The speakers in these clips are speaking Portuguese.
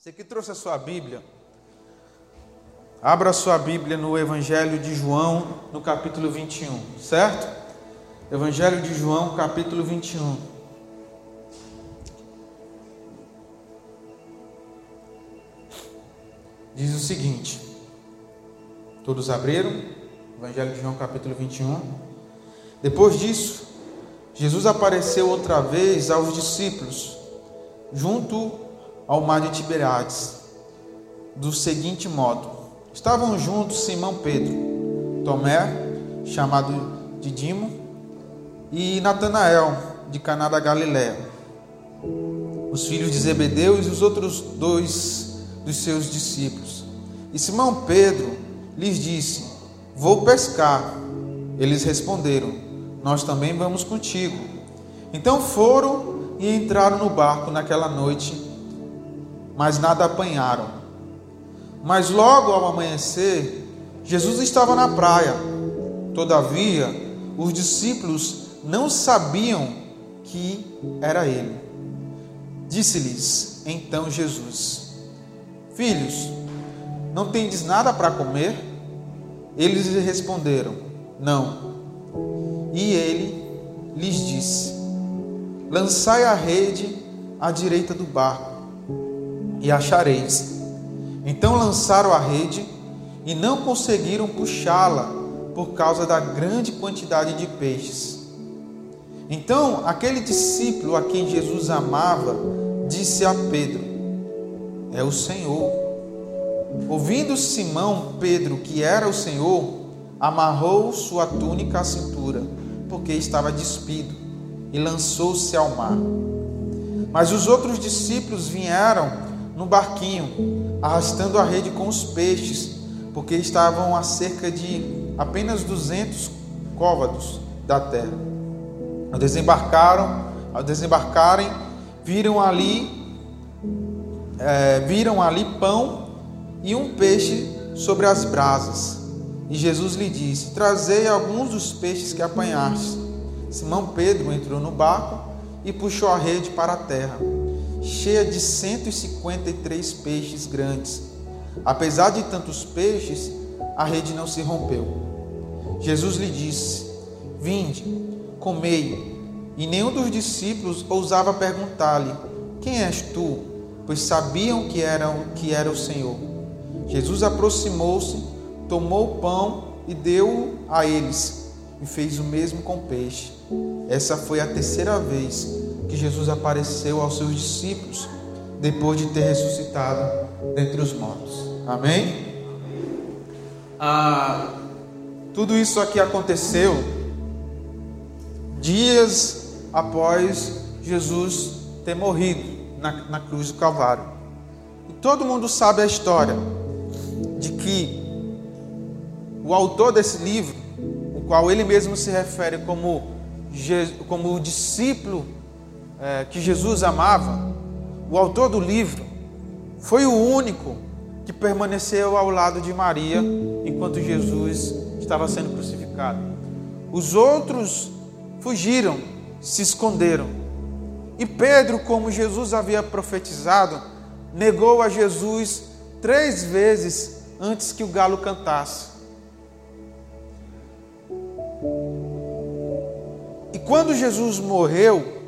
Você que trouxe a sua Bíblia, abra a sua Bíblia no Evangelho de João, no capítulo 21, certo? Evangelho de João, capítulo 21. Diz o seguinte: Todos abriram? Evangelho de João, capítulo 21. Depois disso, Jesus apareceu outra vez aos discípulos, junto ao mar de Tiberíades, do seguinte modo: estavam juntos Simão Pedro, Tomé, chamado Didimo, e Natanael, de Caná da Galiléia, os filhos de Zebedeu e os outros dois dos seus discípulos. E Simão Pedro lhes disse: Vou pescar. Eles responderam: Nós também vamos contigo. Então foram e entraram no barco naquela noite mas nada apanharam. Mas logo ao amanhecer, Jesus estava na praia. Todavia, os discípulos não sabiam que era ele. Disse-lhes então Jesus: Filhos, não tendes nada para comer? Eles lhe responderam: Não. E ele lhes disse: Lançai a rede à direita do barco e achareis. Então lançaram a rede e não conseguiram puxá-la por causa da grande quantidade de peixes. Então aquele discípulo a quem Jesus amava disse a Pedro: É o Senhor. Ouvindo Simão Pedro que era o Senhor, amarrou sua túnica à cintura, porque estava despido, e lançou-se ao mar. Mas os outros discípulos vieram no barquinho, arrastando a rede com os peixes, porque estavam a cerca de apenas 200 côvados da terra. Ao desembarcaram, ao desembarcarem, viram ali, é, viram ali pão e um peixe sobre as brasas. E Jesus lhe disse: Trazei alguns dos peixes que apanhaste. Simão Pedro entrou no barco e puxou a rede para a terra cheia de 153 peixes grandes. Apesar de tantos peixes, a rede não se rompeu. Jesus lhe disse: Vinde, comei. E nenhum dos discípulos ousava perguntar-lhe: Quem és tu? Pois sabiam que era, que era o Senhor. Jesus aproximou-se, tomou o pão e deu a eles, e fez o mesmo com o peixe. Essa foi a terceira vez que Jesus apareceu aos seus discípulos depois de ter ressuscitado dentre os mortos. Amém? Ah, tudo isso aqui aconteceu dias após Jesus ter morrido na, na cruz do Calvário. E todo mundo sabe a história de que o autor desse livro, o qual ele mesmo se refere como, como o discípulo é, que Jesus amava, o autor do livro, foi o único que permaneceu ao lado de Maria enquanto Jesus estava sendo crucificado. Os outros fugiram, se esconderam. E Pedro, como Jesus havia profetizado, negou a Jesus três vezes antes que o galo cantasse. E quando Jesus morreu,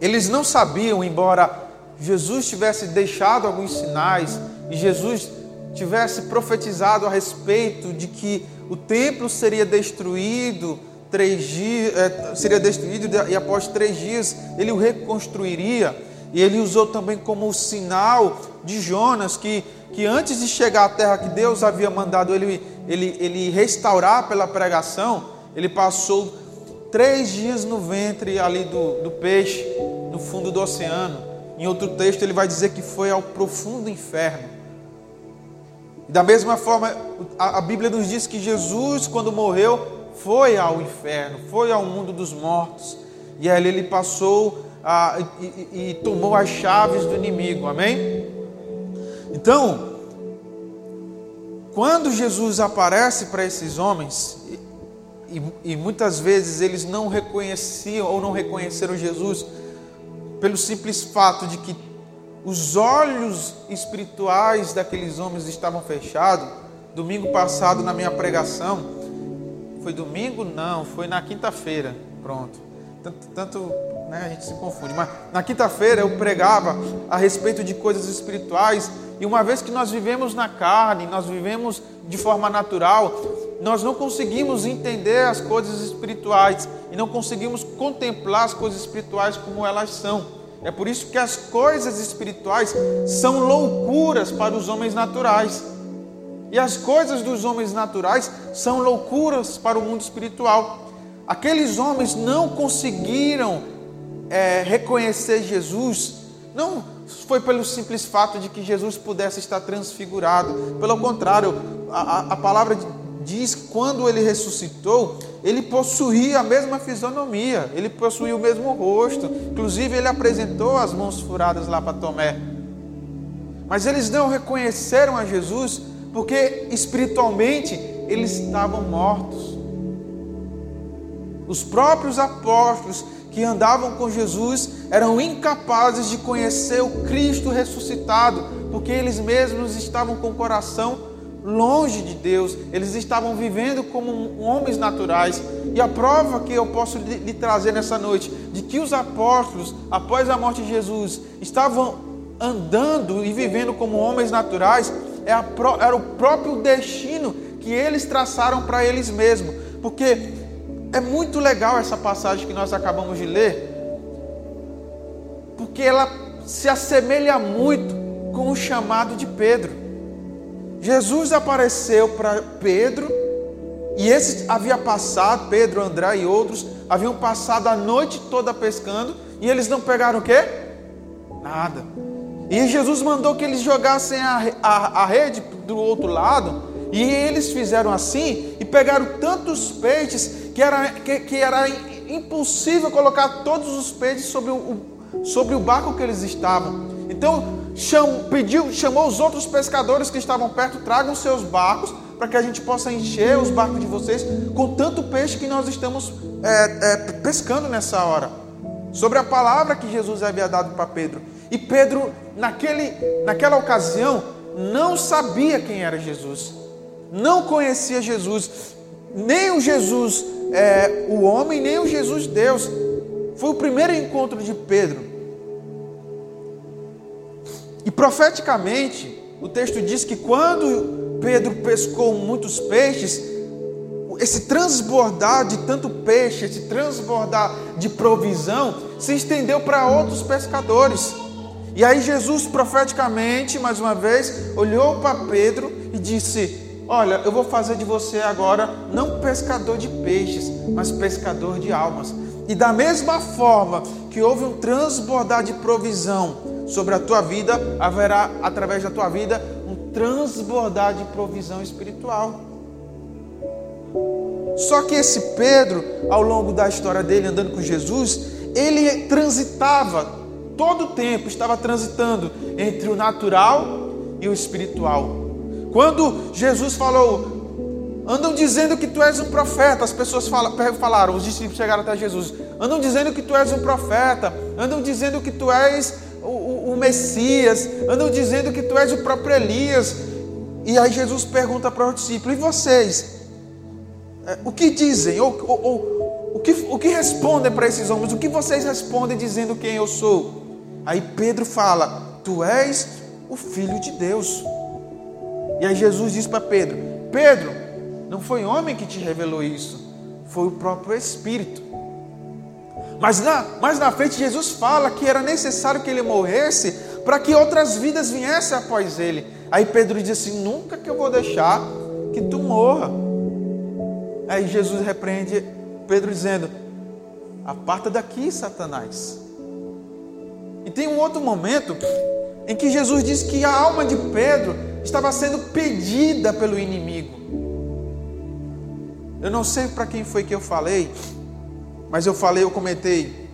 eles não sabiam, embora Jesus tivesse deixado alguns sinais e Jesus tivesse profetizado a respeito de que o templo seria destruído três dias, é, seria destruído e após três dias ele o reconstruiria. E ele usou também como sinal de Jonas que, que antes de chegar à terra que Deus havia mandado ele, ele, ele restaurar pela pregação, ele passou três dias no ventre ali do, do peixe, no fundo do oceano. Em outro texto, ele vai dizer que foi ao profundo inferno. Da mesma forma, a, a Bíblia nos diz que Jesus, quando morreu, foi ao inferno, foi ao mundo dos mortos. E ali ele passou a, e, e tomou as chaves do inimigo. Amém? Então, quando Jesus aparece para esses homens, e, e muitas vezes eles não reconheciam ou não reconheceram Jesus pelo simples fato de que os olhos espirituais daqueles homens estavam fechados. Domingo passado, na minha pregação, foi domingo? Não, foi na quinta-feira. Pronto. Tanto, tanto né, a gente se confunde. Mas na quinta-feira eu pregava a respeito de coisas espirituais. E uma vez que nós vivemos na carne, nós vivemos de forma natural, nós não conseguimos entender as coisas espirituais e não conseguimos contemplar as coisas espirituais como elas são. É por isso que as coisas espirituais são loucuras para os homens naturais. E as coisas dos homens naturais são loucuras para o mundo espiritual. Aqueles homens não conseguiram é, reconhecer Jesus, não foi pelo simples fato de que Jesus pudesse estar transfigurado. Pelo contrário, a, a palavra diz que quando ele ressuscitou, ele possuía a mesma fisionomia, ele possuía o mesmo rosto. Inclusive, ele apresentou as mãos furadas lá para Tomé. Mas eles não reconheceram a Jesus porque espiritualmente eles estavam mortos. Os próprios apóstolos que andavam com Jesus eram incapazes de conhecer o Cristo ressuscitado, porque eles mesmos estavam com o coração longe de Deus, eles estavam vivendo como homens naturais. E a prova que eu posso lhe trazer nessa noite de que os apóstolos, após a morte de Jesus, estavam andando e vivendo como homens naturais, é era o próprio destino que eles traçaram para eles mesmos. Porque é muito legal essa passagem que nós acabamos de ler, porque ela se assemelha muito com o chamado de Pedro. Jesus apareceu para Pedro, e esse havia passado, Pedro, André e outros, haviam passado a noite toda pescando, e eles não pegaram o quê? Nada. E Jesus mandou que eles jogassem a, a, a rede do outro lado, e eles fizeram assim, e pegaram tantos peixes, que era, que, que era impossível colocar todos os peixes sobre o, sobre o barco que eles estavam. Então, chamou, pediu, chamou os outros pescadores que estavam perto, tragam seus barcos para que a gente possa encher os barcos de vocês com tanto peixe que nós estamos é, é, pescando nessa hora. Sobre a palavra que Jesus havia dado para Pedro. E Pedro, naquele, naquela ocasião, não sabia quem era Jesus, não conhecia Jesus, nem o Jesus, é, o homem, nem o Jesus Deus. Foi o primeiro encontro de Pedro. E profeticamente, o texto diz que quando Pedro pescou muitos peixes, esse transbordar de tanto peixe, esse transbordar de provisão, se estendeu para outros pescadores. E aí Jesus profeticamente, mais uma vez, olhou para Pedro e disse: Olha, eu vou fazer de você agora não pescador de peixes, mas pescador de almas. E da mesma forma que houve um transbordar de provisão sobre a tua vida, haverá através da tua vida um transbordar de provisão espiritual. Só que esse Pedro, ao longo da história dele andando com Jesus, ele transitava todo o tempo, estava transitando entre o natural e o espiritual. Quando Jesus falou, andam dizendo que tu és um profeta, as pessoas falaram, os discípulos chegaram até Jesus, andam dizendo que tu és um profeta, andam dizendo que tu és o, o, Messias, andam dizendo que tu és o próprio Elias. E aí Jesus pergunta para os discípulos: e vocês? É, o que dizem? Ou, ou, ou o, que, o que respondem para esses homens? O que vocês respondem dizendo quem eu sou? Aí Pedro fala: Tu és o Filho de Deus. E aí Jesus diz para Pedro: Pedro, não foi homem que te revelou isso, foi o próprio Espírito. Mas na, mais na frente, Jesus fala que era necessário que ele morresse para que outras vidas viessem após ele. Aí Pedro diz assim: Nunca que eu vou deixar que tu morra. Aí Jesus repreende Pedro dizendo: Aparta daqui, Satanás. E tem um outro momento em que Jesus diz que a alma de Pedro estava sendo pedida pelo inimigo. Eu não sei para quem foi que eu falei, mas eu falei, eu comentei,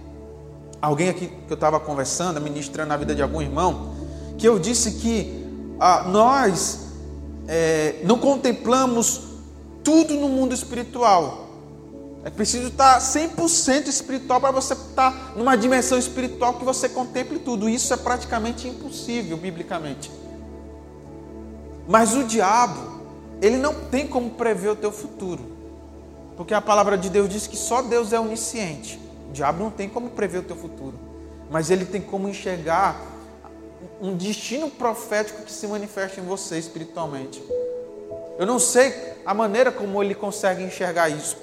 alguém aqui que eu estava conversando, ministrando na vida de algum irmão, que eu disse que ah, nós é, não contemplamos tudo no mundo espiritual. É preciso estar 100% espiritual para você estar numa dimensão espiritual que você contemple tudo. Isso é praticamente impossível, biblicamente. Mas o diabo, ele não tem como prever o teu futuro. Porque a palavra de Deus diz que só Deus é onisciente. O diabo não tem como prever o teu futuro. Mas ele tem como enxergar um destino profético que se manifesta em você espiritualmente. Eu não sei a maneira como ele consegue enxergar isso.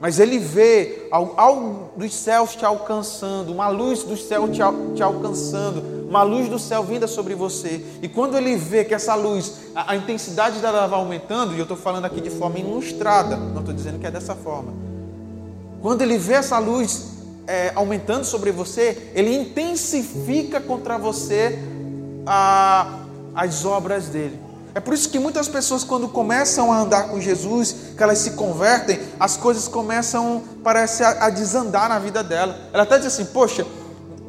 Mas ele vê algo dos céus te alcançando, uma luz do céu te, te, alcançando, uma luz do céu vinda sobre você. E quando ele vê que essa luz, a, a intensidade dela vai aumentando, e eu estou falando aqui de forma ilustrada, não estou dizendo que é dessa forma. Quando ele vê essa luz é, aumentando sobre você, ele intensifica contra você a, as obras dele. É por isso que muitas pessoas, quando começam a andar com Jesus, que elas se convertem, as coisas começam, parece, a, a desandar na vida dela. Ela até diz assim: Poxa,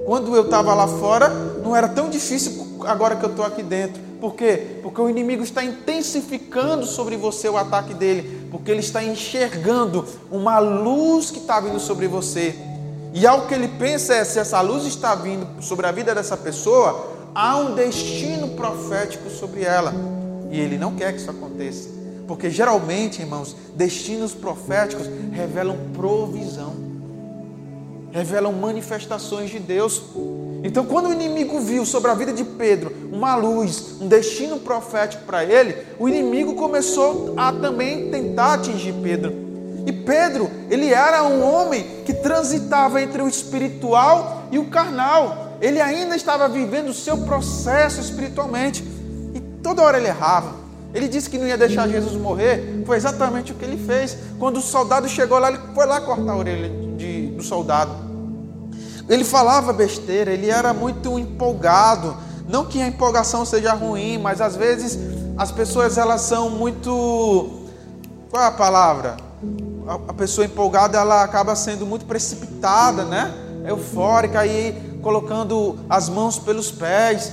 quando eu estava lá fora, não era tão difícil agora que eu estou aqui dentro. Por quê? Porque o inimigo está intensificando sobre você o ataque dele, porque ele está enxergando uma luz que está vindo sobre você. E algo que ele pensa é: se essa luz está vindo sobre a vida dessa pessoa, há um destino profético sobre ela. E ele não quer que isso aconteça. Porque geralmente, irmãos, destinos proféticos revelam provisão, revelam manifestações de Deus. Então, quando o inimigo viu sobre a vida de Pedro uma luz, um destino profético para ele, o inimigo começou a também tentar atingir Pedro. E Pedro, ele era um homem que transitava entre o espiritual e o carnal. Ele ainda estava vivendo o seu processo espiritualmente. Toda hora ele errava. Ele disse que não ia deixar Jesus morrer. Foi exatamente o que ele fez. Quando o soldado chegou lá, ele foi lá cortar a orelha de, do soldado. Ele falava besteira, ele era muito empolgado. Não que a empolgação seja ruim, mas às vezes as pessoas elas são muito. Qual é a palavra? A pessoa empolgada ela acaba sendo muito precipitada, né? Eufórica, aí colocando as mãos pelos pés.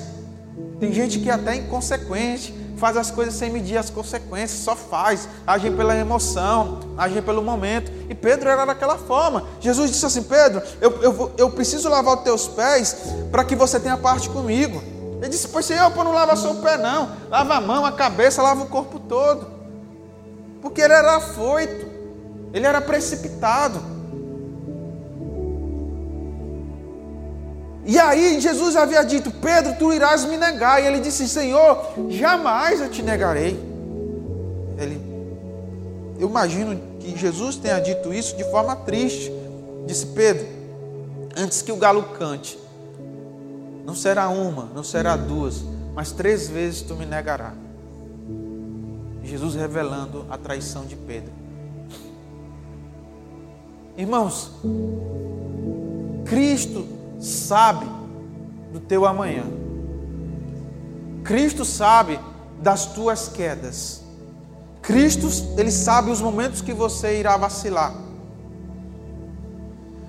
Tem gente que é até inconsequente, faz as coisas sem medir as consequências, só faz, age pela emoção, age pelo momento. E Pedro era daquela forma. Jesus disse assim: Pedro, eu, eu, eu preciso lavar os teus pés para que você tenha parte comigo. Ele disse: Pois Senhor, não lava só o pé, não. Lava a mão, a cabeça, lava o corpo todo. Porque ele era afoito, ele era precipitado. E aí Jesus havia dito: Pedro, tu irás me negar. E ele disse: Senhor, jamais eu te negarei. Ele, eu imagino que Jesus tenha dito isso de forma triste. Disse Pedro: Antes que o galo cante, não será uma, não será duas, mas três vezes tu me negarás. Jesus revelando a traição de Pedro. Irmãos, Cristo sabe do teu amanhã. Cristo sabe das tuas quedas. Cristo, ele sabe os momentos que você irá vacilar.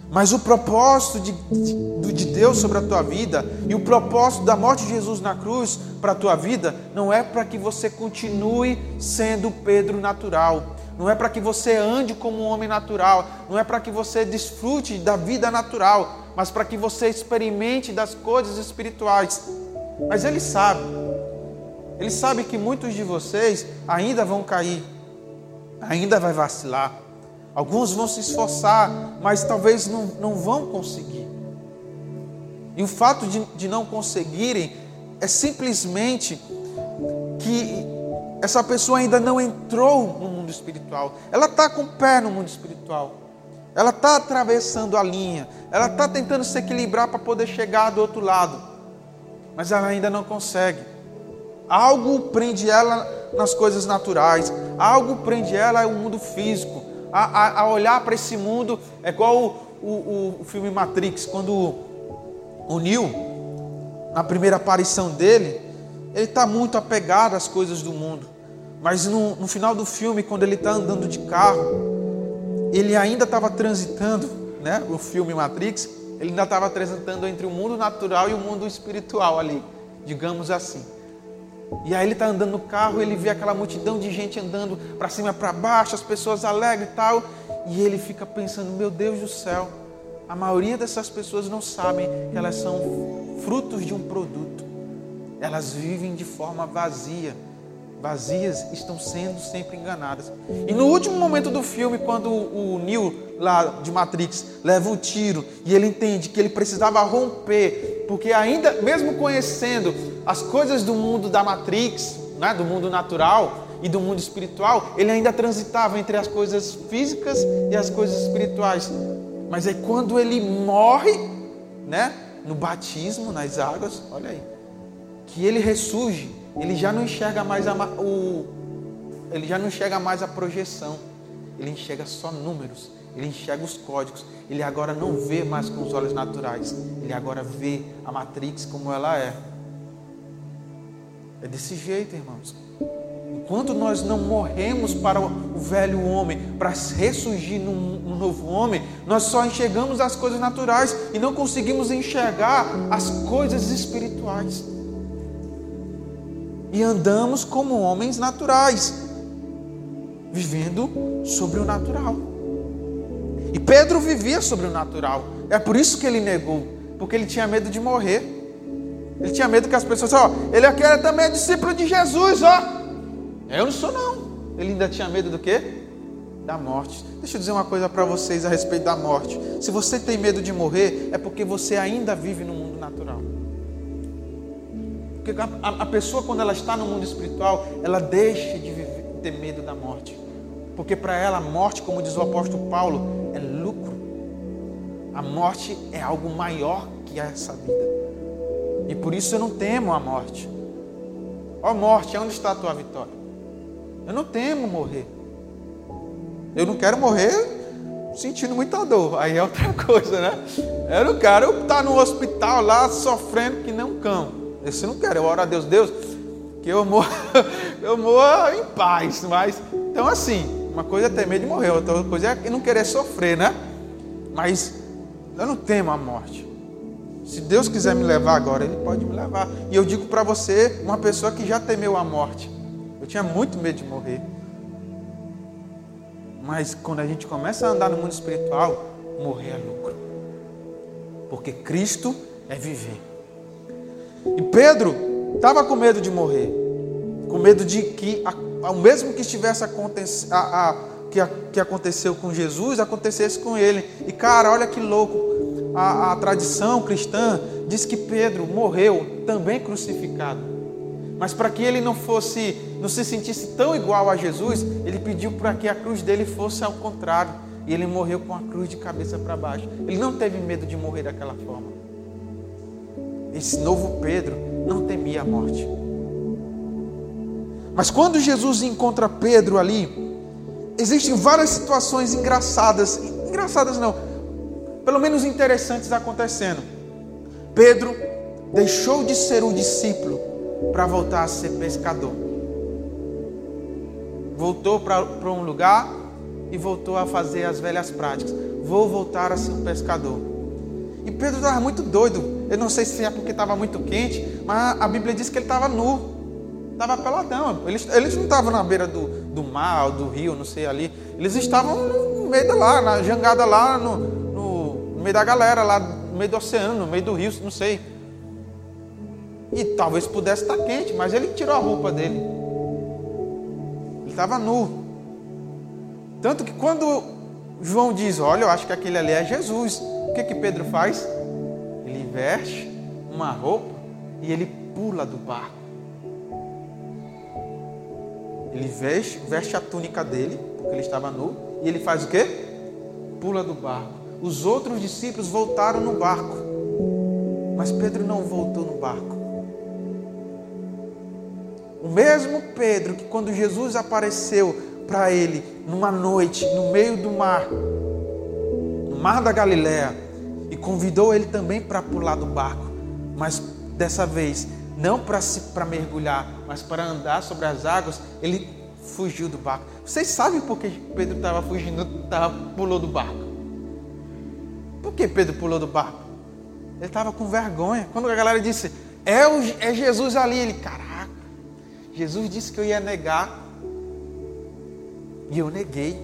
Mas o propósito de, de, de, Deus sobre a tua vida e o propósito da morte de Jesus na cruz para a tua vida não é para que você continue sendo Pedro natural, não é para que você ande como um homem natural, não é para que você desfrute da vida natural, mas para que você experimente das coisas espirituais. Mas Ele sabe, Ele sabe que muitos de vocês ainda vão cair, ainda vai vacilar. Alguns vão se esforçar, mas talvez não, não vão conseguir. E o fato de, de não conseguirem é simplesmente que essa pessoa ainda não entrou no mundo espiritual. Ela está com o pé no mundo espiritual. Ela está atravessando a linha. Ela está tentando se equilibrar para poder chegar do outro lado. Mas ela ainda não consegue. Algo prende ela nas coisas naturais. Algo prende ela no mundo físico. A, a, a olhar para esse mundo é igual o, o, o filme Matrix, quando o Neo, na primeira aparição dele, ele está muito apegado às coisas do mundo. Mas no, no final do filme, quando ele está andando de carro, ele ainda estava transitando, né? O filme Matrix, ele ainda estava transitando entre o mundo natural e o mundo espiritual ali, digamos assim. E aí ele está andando no carro, ele vê aquela multidão de gente andando para cima para baixo, as pessoas alegres e tal, e ele fica pensando: meu Deus do céu, a maioria dessas pessoas não sabem que elas são frutos de um produto, elas vivem de forma vazia vazias estão sendo sempre enganadas. E no último momento do filme, quando o Neo lá de Matrix leva um tiro e ele entende que ele precisava romper, porque ainda mesmo conhecendo as coisas do mundo da Matrix, né, do mundo natural e do mundo espiritual, ele ainda transitava entre as coisas físicas e as coisas espirituais. Mas é quando ele morre, né, no batismo nas águas, olha aí, que ele ressurge ele já não enxerga mais a, o, ele já não enxerga mais a projeção. Ele enxerga só números. Ele enxerga os códigos. Ele agora não vê mais com os olhos naturais. Ele agora vê a Matrix como ela é. É desse jeito, irmãos. Enquanto nós não morremos para o velho homem, para ressurgir num, novo homem, nós só enxergamos as coisas naturais e não conseguimos enxergar as coisas espirituais e andamos como homens naturais, vivendo sobre o natural. E Pedro vivia sobre o natural. É por isso que ele negou, porque ele tinha medo de morrer. Ele tinha medo que as pessoas, ó, ele aqui era também discípulo de Jesus, ó. Eu não sou não. Ele ainda tinha medo do quê? Da morte. Deixa eu dizer uma coisa para vocês a respeito da morte. Se você tem medo de morrer, é porque você ainda vive no mundo natural. Porque a, a, pessoa, quando ela está no mundo espiritual, ela deixa de viver, ter medo da morte. Porque para ela, a morte, como diz o apóstolo Paulo, é lucro. A morte é algo maior que essa vida. E por isso eu não temo a morte. Ó oh, morte, onde está a tua vitória? Eu não temo morrer. Eu não quero morrer sentindo muita dor. Aí é outra coisa, né? Eu não quero estar no hospital lá sofrendo que nem um cão. Eu não quero, eu oro a Deus, Deus, que eu morra, eu morra em paz. Mas, então assim, uma coisa é ter medo de morrer, outra coisa é não querer sofrer, né? Mas eu não temo a morte. Se Deus quiser me levar agora, Ele pode me levar. E eu digo para você, uma pessoa que já temeu a morte. Eu tinha muito medo de morrer. Mas quando a gente começa a andar no mundo espiritual, morrer é lucro. Porque Cristo é viver. E Pedro estava com medo de morrer, com medo de que o mesmo que estivesse acontecendo, que, que aconteceu com Jesus, acontecesse com ele. E cara, olha que louco, a, a tradição cristã diz que Pedro morreu também crucificado. Mas para que ele não fosse, não se sentisse tão igual a Jesus, ele pediu para que a cruz dele fosse ao contrário. E ele morreu com a cruz de cabeça para baixo. Ele não teve medo de morrer daquela forma. Esse novo Pedro não temia a morte. Mas quando Jesus encontra Pedro ali, existem várias situações engraçadas, engraçadas não, pelo menos interessantes acontecendo. Pedro deixou de ser um discípulo para voltar a ser pescador. Voltou para um lugar e voltou a fazer as velhas práticas. Vou voltar a ser um pescador. E Pedro estava muito doido. Eu não sei se é porque estava muito quente, mas a Bíblia diz que ele estava nu. Estava peladão. Eles, eles não estavam na beira do, do mar, do rio, não sei ali. Eles estavam no meio da lá, na jangada lá, no, no, no meio da galera, lá no meio do oceano, no meio do rio, não sei. E talvez pudesse estar quente, mas ele tirou a roupa dele. Ele estava nu. Tanto que quando João diz, olha, eu acho que aquele ali é Jesus, o que que Pedro faz? Veste uma roupa e ele pula do barco. Ele veste, veste a túnica dele, porque ele estava nu, e ele faz o quê? Pula do barco. Os outros discípulos voltaram no barco, mas Pedro não voltou no barco. O mesmo Pedro que quando Jesus apareceu para ele numa noite no meio do mar, no mar da Galiléia e convidou ele também para pular do barco, mas dessa vez não para mergulhar, mas para andar sobre as águas, ele fugiu do barco. Vocês sabem por que Pedro estava fugindo, tava, pulou do barco? Por que Pedro pulou do barco? Ele estava com vergonha. Quando a galera disse, é, o, é Jesus ali, ele, caraca, Jesus disse que eu ia negar. E eu neguei.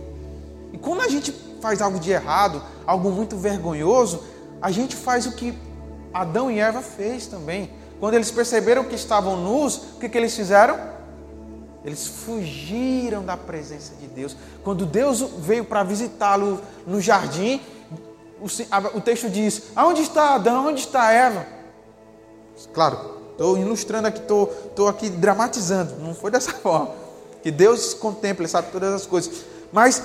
E quando a gente faz algo de errado, algo muito vergonhoso, a gente faz o que Adão e Eva fez também. Quando eles perceberam que estavam nus, o que, que eles fizeram? Eles fugiram da presença de Deus. Quando Deus veio para visitá-lo no jardim, o, texto diz: Aonde está Adão? Onde está Eva? Claro, estou ilustrando aqui, estou aqui dramatizando. Não foi dessa forma. Que Deus contempla, sabe todas as coisas. Mas,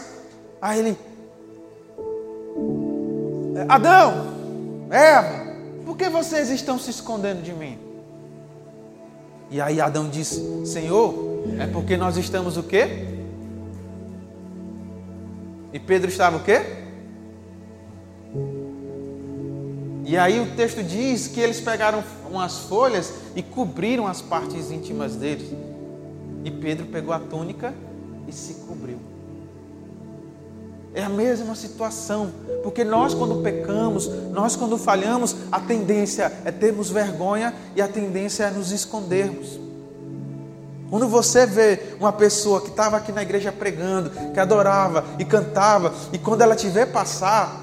aí ele. Adão, Eva, por que vocês estão se escondendo de mim? E aí Adão disse: Senhor, é porque nós estamos o quê? E Pedro estava o quê? E aí o texto diz que eles pegaram umas folhas e cobriram as partes íntimas deles. E Pedro pegou a túnica e se cobriu. É a mesma situação, porque nós quando pecamos, nós quando falhamos, a tendência é termos vergonha e a tendência é nos escondermos. Quando você vê uma pessoa que estava aqui na igreja pregando, que adorava e cantava, e quando ela te vê passar,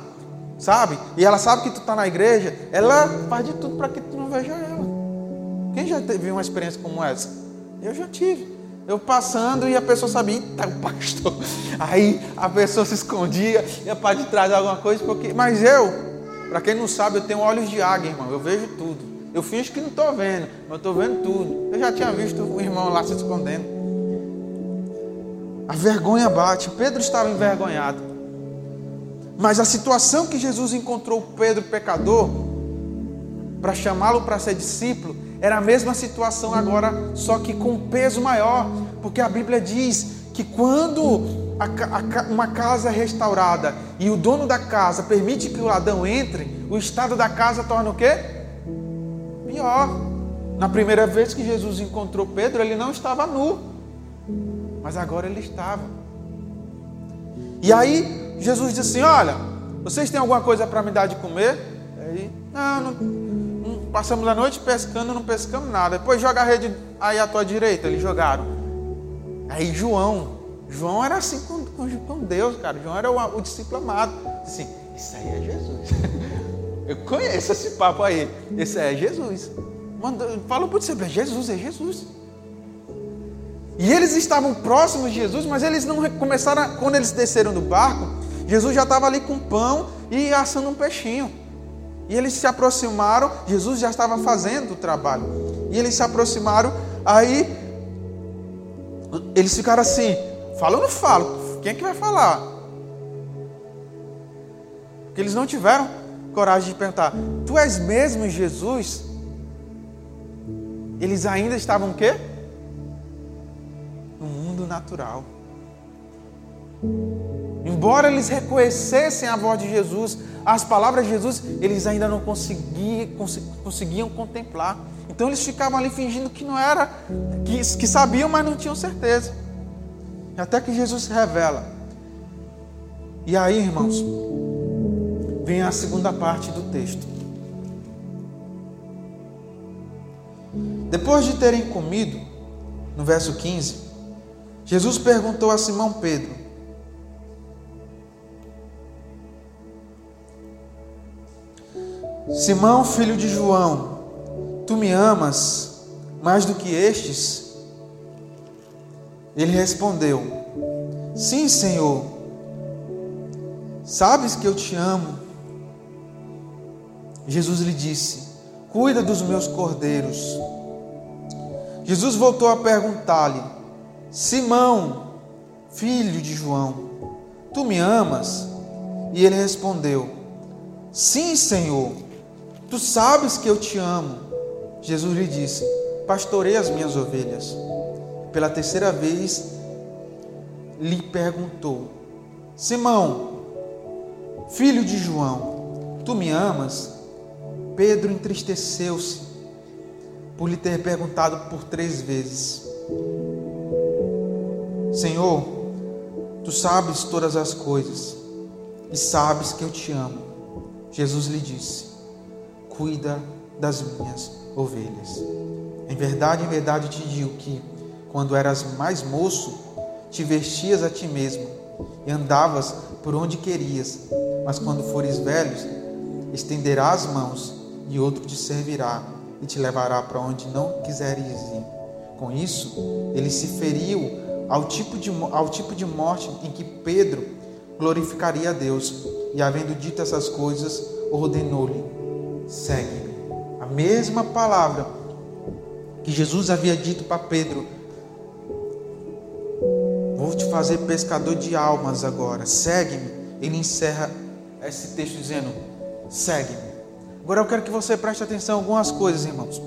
sabe? E ela sabe que tu está na igreja, ela faz de tudo para que tu não veja ela. Quem já teve uma experiência como essa? Eu já tive. Eu passando e a pessoa sabia, tá o pastor. Aí a pessoa se escondia, ia para de trás alguma coisa, porque. Mas eu, para quem não sabe, eu tenho olhos de águia, irmão. Eu vejo tudo. Eu finjo que não estou vendo, mas estou vendo tudo. Eu já tinha visto o irmão lá se escondendo. A vergonha bate. Pedro estava envergonhado. Mas a situação que Jesus encontrou Pedro pecador para chamá-lo para ser discípulo era a mesma situação agora, só que com peso maior, porque a Bíblia diz que quando uma casa é restaurada e o dono da casa permite que o ladrão entre, o estado da casa torna o quê? Pior. Na primeira vez que Jesus encontrou Pedro, ele não estava nu, mas agora ele estava. E aí Jesus disse assim: Olha, vocês têm alguma coisa para me dar de comer? Aí, não, não Passamos a noite pescando, não pescamos nada. Depois joga a rede aí à tua direita. Eles jogaram. Aí João, João era assim com, com Deus, cara. João era o, o discípulo amado. Assim, isso aí é Jesus. Eu conheço esse papo aí. Esse é Jesus. Manda, falou para o discípulo, é Jesus, é Jesus. E eles estavam próximos de Jesus, mas eles não começaram, a, quando eles desceram do barco, Jesus já estava ali com pão e assando um peixinho. E eles se aproximaram, Jesus já estava fazendo o trabalho. E eles se aproximaram, aí eles ficaram assim: fala ou não falo? Quem é que vai falar? Porque eles não tiveram coragem de perguntar: Tu és mesmo Jesus? Eles ainda estavam o quê? No mundo natural. Embora eles reconhecessem a voz de Jesus, as palavras de Jesus, eles ainda não conseguiam, conseguiam contemplar. Então eles ficavam ali fingindo que não era, que, que sabiam, mas não tinham certeza. Até que Jesus se revela. E aí, irmãos, vem a segunda parte do texto. Depois de terem comido, no verso 15, Jesus perguntou a Simão Pedro: Simão, filho de João, tu me amas mais do que estes? Ele respondeu: Sim, Senhor. Sabes que eu te amo. Jesus lhe disse: Cuida dos meus cordeiros. Jesus voltou a perguntar-lhe: Simão, filho de João, tu me amas? E ele respondeu: Sim, Senhor. Tu sabes que eu te amo. Jesus lhe disse: Pastorei as minhas ovelhas. Pela terceira vez lhe perguntou: Simão, filho de João, tu me amas? Pedro entristeceu-se por lhe ter perguntado por três vezes: Senhor, tu sabes todas as coisas e sabes que eu te amo. Jesus lhe disse: cuida das minhas ovelhas. Em verdade, em verdade te digo que quando eras mais moço, te vestias a ti mesmo e andavas por onde querias, mas quando fores velhos, estenderás as mãos e outro te servirá e te levará para onde não quiseres ir. Com isso, ele se feriu ao tipo de, ao tipo de morte em que Pedro glorificaria a Deus. E havendo dito essas coisas, ordenou-lhe: segue-me. A mesma palavra que Jesus havia dito para Pedro: Vou te fazer pescador de almas agora, segue-me. Ele encerra esse texto dizendo: segue-me. Agora eu quero que você preste atenção em algumas coisas, irmãos.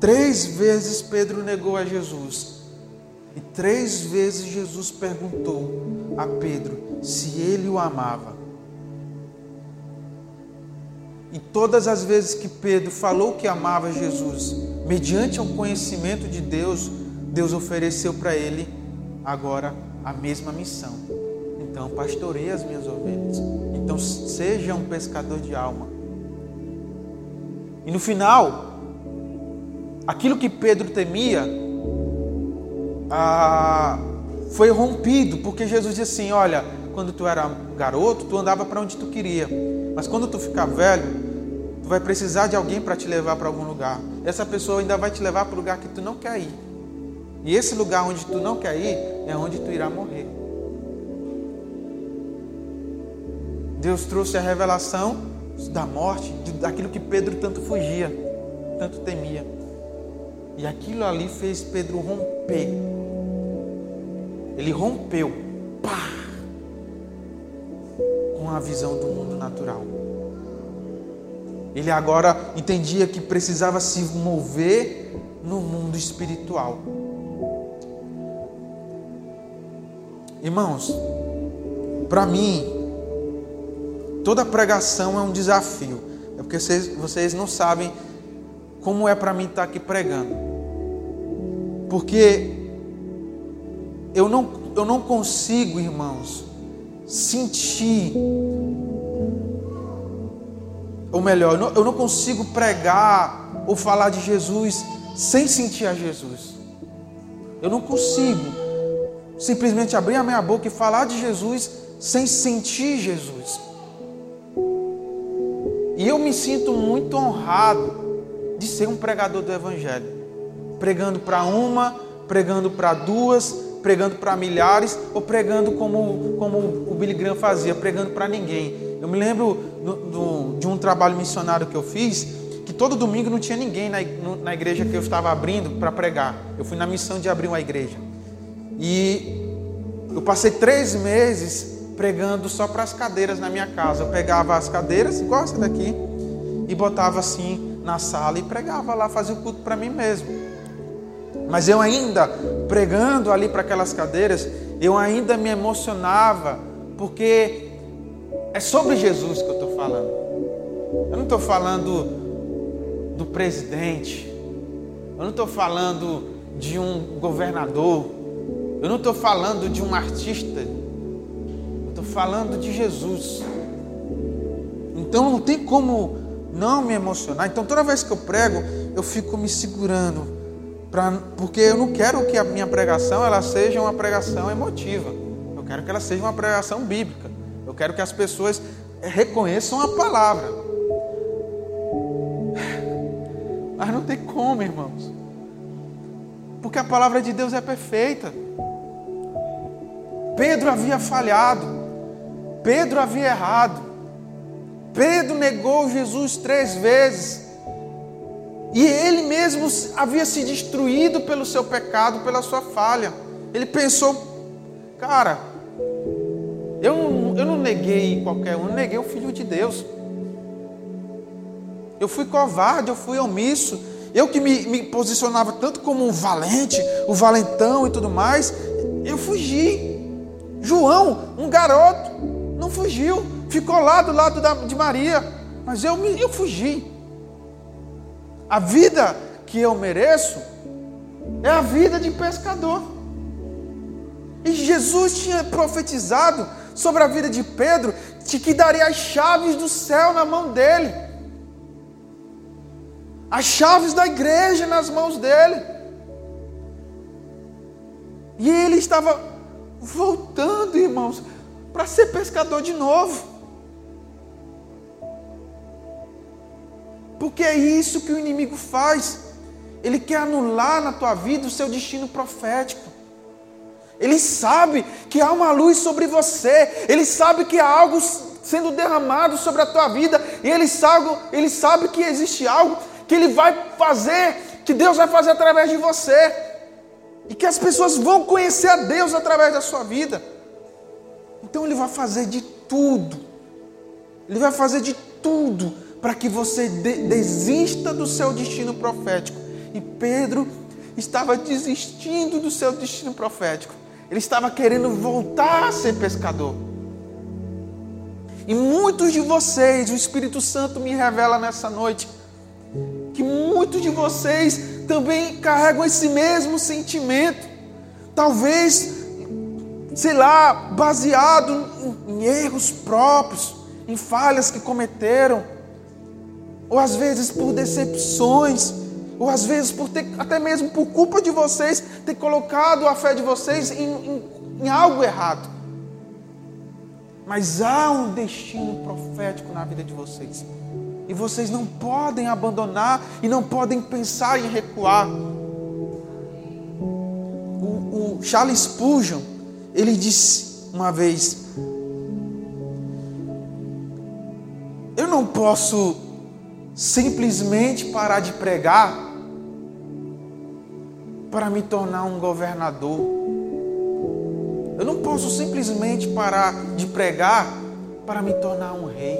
Três vezes Pedro negou a Jesus. E três vezes Jesus perguntou a Pedro se ele o amava. E todas as vezes que Pedro falou que amava Jesus, mediante o conhecimento de Deus, Deus ofereceu para ele agora a mesma missão. Então, pastoreie as minhas ovelhas. Então, seja um pescador de alma. E no final, aquilo que Pedro temia ah, foi rompido, porque Jesus disse assim: Olha, quando tu era garoto, tu andava para onde tu queria, mas quando tu ficar velho, tu vai precisar de alguém para te levar para algum lugar. Essa pessoa ainda vai te levar para o lugar que tu não quer ir. E esse lugar onde tu não quer ir é onde tu irá morrer. Deus trouxe a revelação da morte, daquilo que Pedro tanto fugia, tanto temia. E aquilo ali fez Pedro romper. Ele rompeu, com a visão do mundo natural. Ele agora entendia que precisava se mover no mundo espiritual. Irmãos, para mim, toda pregação é um desafio. É porque vocês, vocês não sabem como é para mim estar aqui pregando. Porque eu não, eu não consigo, irmãos, sentir. Ou melhor, eu não, consigo pregar ou falar de Jesus sem sentir a Jesus. Eu não consigo simplesmente abrir a minha boca e falar de Jesus sem sentir Jesus. E eu me sinto muito honrado de ser um pregador do Evangelho, pregando para uma, pregando para duas, pregando para milhares, ou pregando como, como o Billy Graham fazia, pregando para ninguém. Eu me lembro do, do, de um trabalho missionário que eu fiz, que todo domingo não tinha ninguém na, na igreja que eu estava abrindo para pregar. Eu fui na missão de abrir uma igreja. E eu passei três meses pregando só para as cadeiras na minha casa. Eu pegava as cadeiras, igual essa daqui, e botava assim na sala e pregava lá, fazia o culto para mim mesmo. Mas eu ainda, pregando ali para aquelas cadeiras, eu ainda me emocionava, porque é sobre Jesus que eu estou falando. Eu não estou falando do presidente, eu não estou falando de um governador, eu não estou falando de um artista, eu estou falando de Jesus. Então não tem como não me emocionar. Então toda vez que eu prego, eu fico me segurando, pra, porque eu não quero que a minha pregação ela seja uma pregação emotiva. Eu quero que ela seja uma pregação bíblica. Eu quero que as pessoas reconheçam a palavra. Mas não tem como, irmãos. Porque a palavra de Deus é perfeita. Pedro havia falhado, Pedro havia errado, Pedro negou Jesus três vezes, e ele mesmo havia se destruído pelo seu pecado, pela sua falha. Ele pensou, cara, eu, eu não neguei qualquer um, eu neguei o Filho de Deus. Eu fui covarde, eu fui omisso. Eu que me, me posicionava tanto como um valente, o um valentão e tudo mais, eu fugi. João, um garoto, não fugiu, ficou lá do lado da, de Maria, mas eu, me, eu fugi. A vida que eu mereço é a vida de pescador. E Jesus tinha profetizado sobre a vida de Pedro, de que daria as chaves do céu na mão dele, as chaves da igreja nas mãos dele. E ele estava voltando, irmãos, para ser pescador de novo. Porque é isso que o inimigo faz. Ele quer anular na tua vida o seu destino profético. Ele sabe que há uma luz sobre você. Ele sabe que há algo sendo derramado sobre a tua vida. E ele sabe, ele sabe que existe algo que ele vai fazer, que Deus vai fazer através de você. E que as pessoas vão conhecer a Deus através da sua vida. Então ele vai fazer de tudo. Ele vai fazer de tudo para que você de desista do seu destino profético. E Pedro estava desistindo do seu destino profético. Ele estava querendo voltar a ser pescador. E muitos de vocês, o Espírito Santo me revela nessa noite, que muitos de vocês também carregam esse mesmo sentimento. Talvez, sei lá, baseado em, em erros próprios, em falhas que cometeram, ou às vezes por decepções ou às vezes por ter, até mesmo por culpa de vocês, ter colocado a fé de vocês em, em, em algo errado. Mas há um destino profético na vida de vocês. E vocês não podem abandonar e não podem pensar em recuar. O, o Charles Spurgeon, ele disse uma vez: Eu não posso simplesmente parar de pregar para me tornar um governador. Eu não posso simplesmente parar de pregar para me tornar um rei.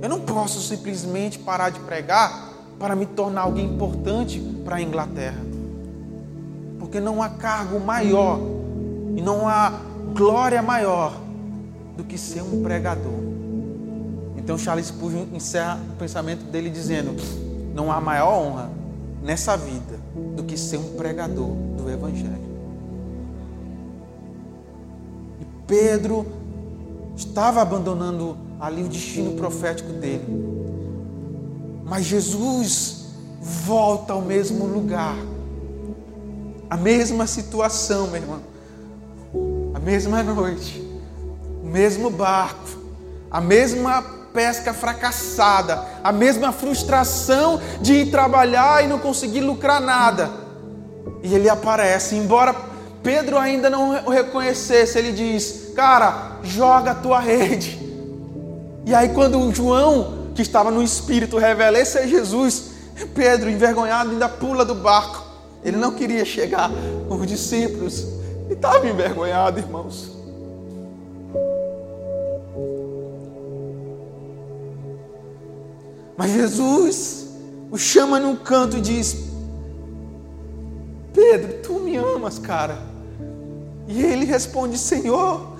Eu não posso simplesmente parar de pregar para me tornar alguém importante para a Inglaterra. Porque não há cargo maior e não há glória maior do que ser um pregador. Então Charles Spurgeon encerra o pensamento dele dizendo: não há maior honra nessa vida do que ser um pregador do Evangelho. E Pedro estava abandonando ali o destino profético dele. Mas Jesus volta ao mesmo lugar, a mesma situação, meu irmão, a mesma noite, o mesmo barco, a mesma pesca fracassada, a mesma frustração de ir trabalhar e não conseguir lucrar nada. E ele aparece, embora Pedro ainda não o reconhecesse, ele diz: Cara, joga a tua rede. E aí, quando o João, que estava no espírito, revela: Esse é Jesus, Pedro, envergonhado, ainda pula do barco. Ele não queria chegar com os discípulos. E estava envergonhado, irmãos. Mas Jesus o chama num canto e diz: Pedro, tu me amas, cara. E ele responde: Senhor,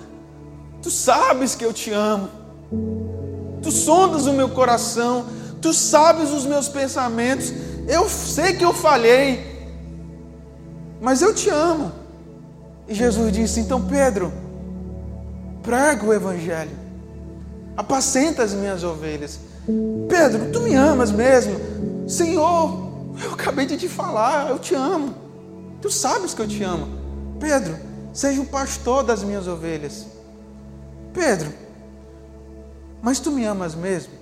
tu sabes que eu te amo. Tu sondas o meu coração, tu sabes os meus pensamentos. Eu sei que eu falhei, mas eu te amo. E Jesus disse: Então, Pedro, prega o Evangelho, apacenta as minhas ovelhas. Pedro, tu me amas mesmo? Senhor, eu acabei de te falar, eu te amo. Tu sabes que eu te amo. Pedro, seja o pastor das minhas ovelhas. Pedro, mas tu me amas mesmo?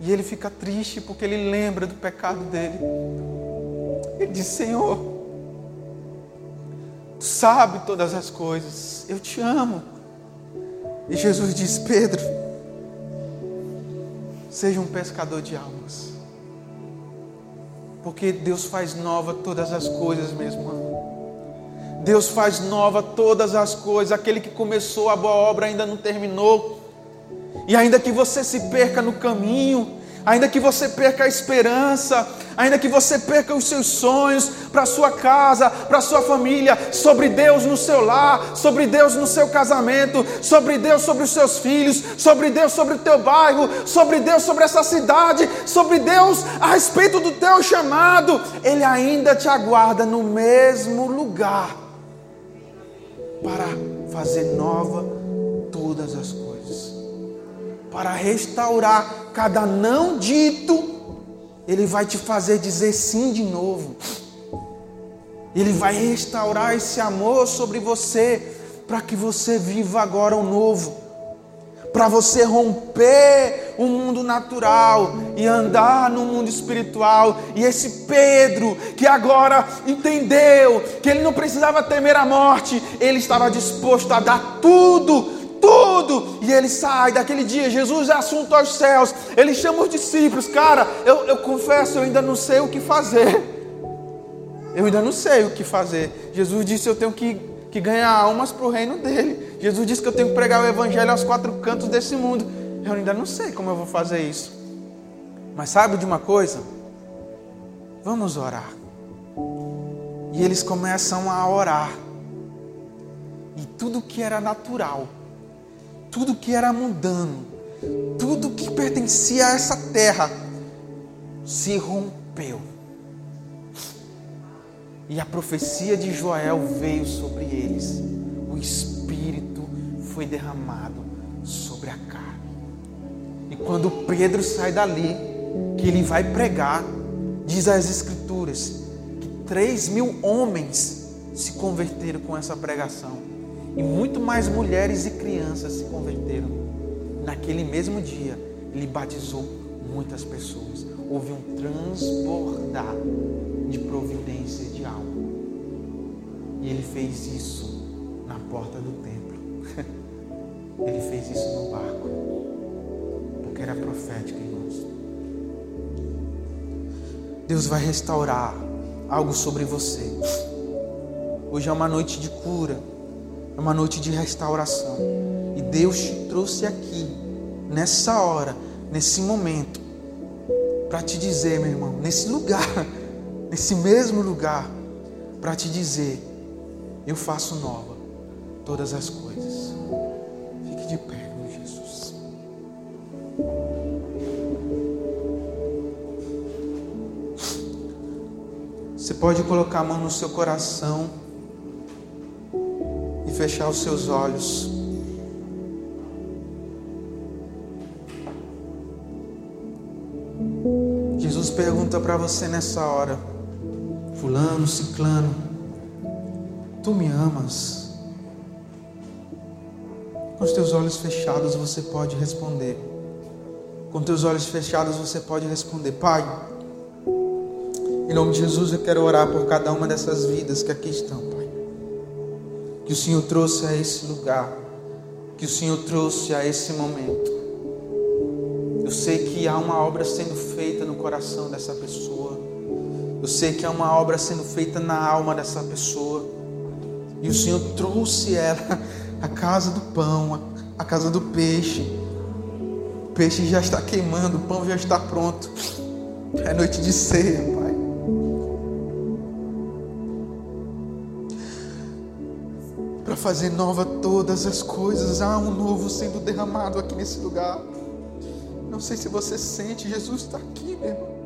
E ele fica triste porque ele lembra do pecado dele. Ele diz: Senhor, tu sabe todas as coisas, eu te amo. E Jesus diz: Pedro, Seja um pescador de almas. Porque Deus faz nova todas as coisas, meu irmão. Deus faz nova todas as coisas. Aquele que começou a boa obra ainda não terminou. E ainda que você se perca no caminho, ainda que você perca a esperança, ainda que você perca os seus sonhos para sua casa, para sua família, sobre Deus no seu lar, sobre Deus no seu casamento, sobre Deus sobre os seus filhos, sobre Deus sobre o teu bairro, sobre Deus sobre essa cidade, sobre Deus a respeito do teu chamado, Ele ainda te aguarda no mesmo lugar para fazer nova todas as coisas para restaurar cada não dito, Ele vai te fazer dizer sim de novo. Ele vai restaurar esse amor sobre você, para que você viva agora o novo para você romper o mundo natural e andar no mundo espiritual. E esse Pedro, que agora entendeu que ele não precisava temer a morte, ele estava disposto a dar tudo, tudo. E ele sai daquele dia, Jesus é assunto aos céus. Ele chama os discípulos, cara, eu, eu confesso, eu ainda não sei o que fazer. Eu ainda não sei o que fazer. Jesus disse: Eu tenho que que ganha almas para o reino dele. Jesus disse que eu tenho que pregar o evangelho aos quatro cantos desse mundo. Eu ainda não sei como eu vou fazer isso. Mas sabe de uma coisa? Vamos orar. E eles começam a orar. E tudo que era natural, tudo que era mundano, tudo que pertencia a essa terra se rompeu. E a profecia de Joel veio sobre eles. O Espírito foi derramado sobre a carne. E quando Pedro sai dali, que ele vai pregar, diz as Escrituras que três mil homens se converteram com essa pregação. E muito mais mulheres e crianças se converteram. Naquele mesmo dia, ele batizou muitas pessoas. Houve um transbordar de providência de alma. E ele fez isso na porta do templo. Ele fez isso no barco. Porque era profético, irmãos. Deus vai restaurar algo sobre você. Hoje é uma noite de cura, é uma noite de restauração. E Deus te trouxe aqui, nessa hora, nesse momento, para te dizer, meu irmão, nesse lugar nesse mesmo lugar, para te dizer: Eu faço nova todas as coisas. Fique de pé. Você pode colocar a mão no seu coração fechar os seus olhos. Jesus pergunta para você nessa hora fulano, ciclano, tu me amas? Com os teus olhos fechados você pode responder. Com teus olhos fechados você pode responder, Pai. Em nome de Jesus eu quero orar por cada uma dessas vidas que aqui estão. Que o Senhor trouxe a esse lugar, que o Senhor trouxe a esse momento. Eu sei que há uma obra sendo feita no coração dessa pessoa. Eu sei que é uma obra sendo feita na alma dessa pessoa. E o Senhor trouxe ela à casa do pão, à casa do peixe. O peixe já está queimando, o pão já está pronto. É noite de ceia, fazer nova todas as coisas, há um novo sendo derramado aqui nesse lugar. Não sei se você sente, Jesus está aqui, meu irmão.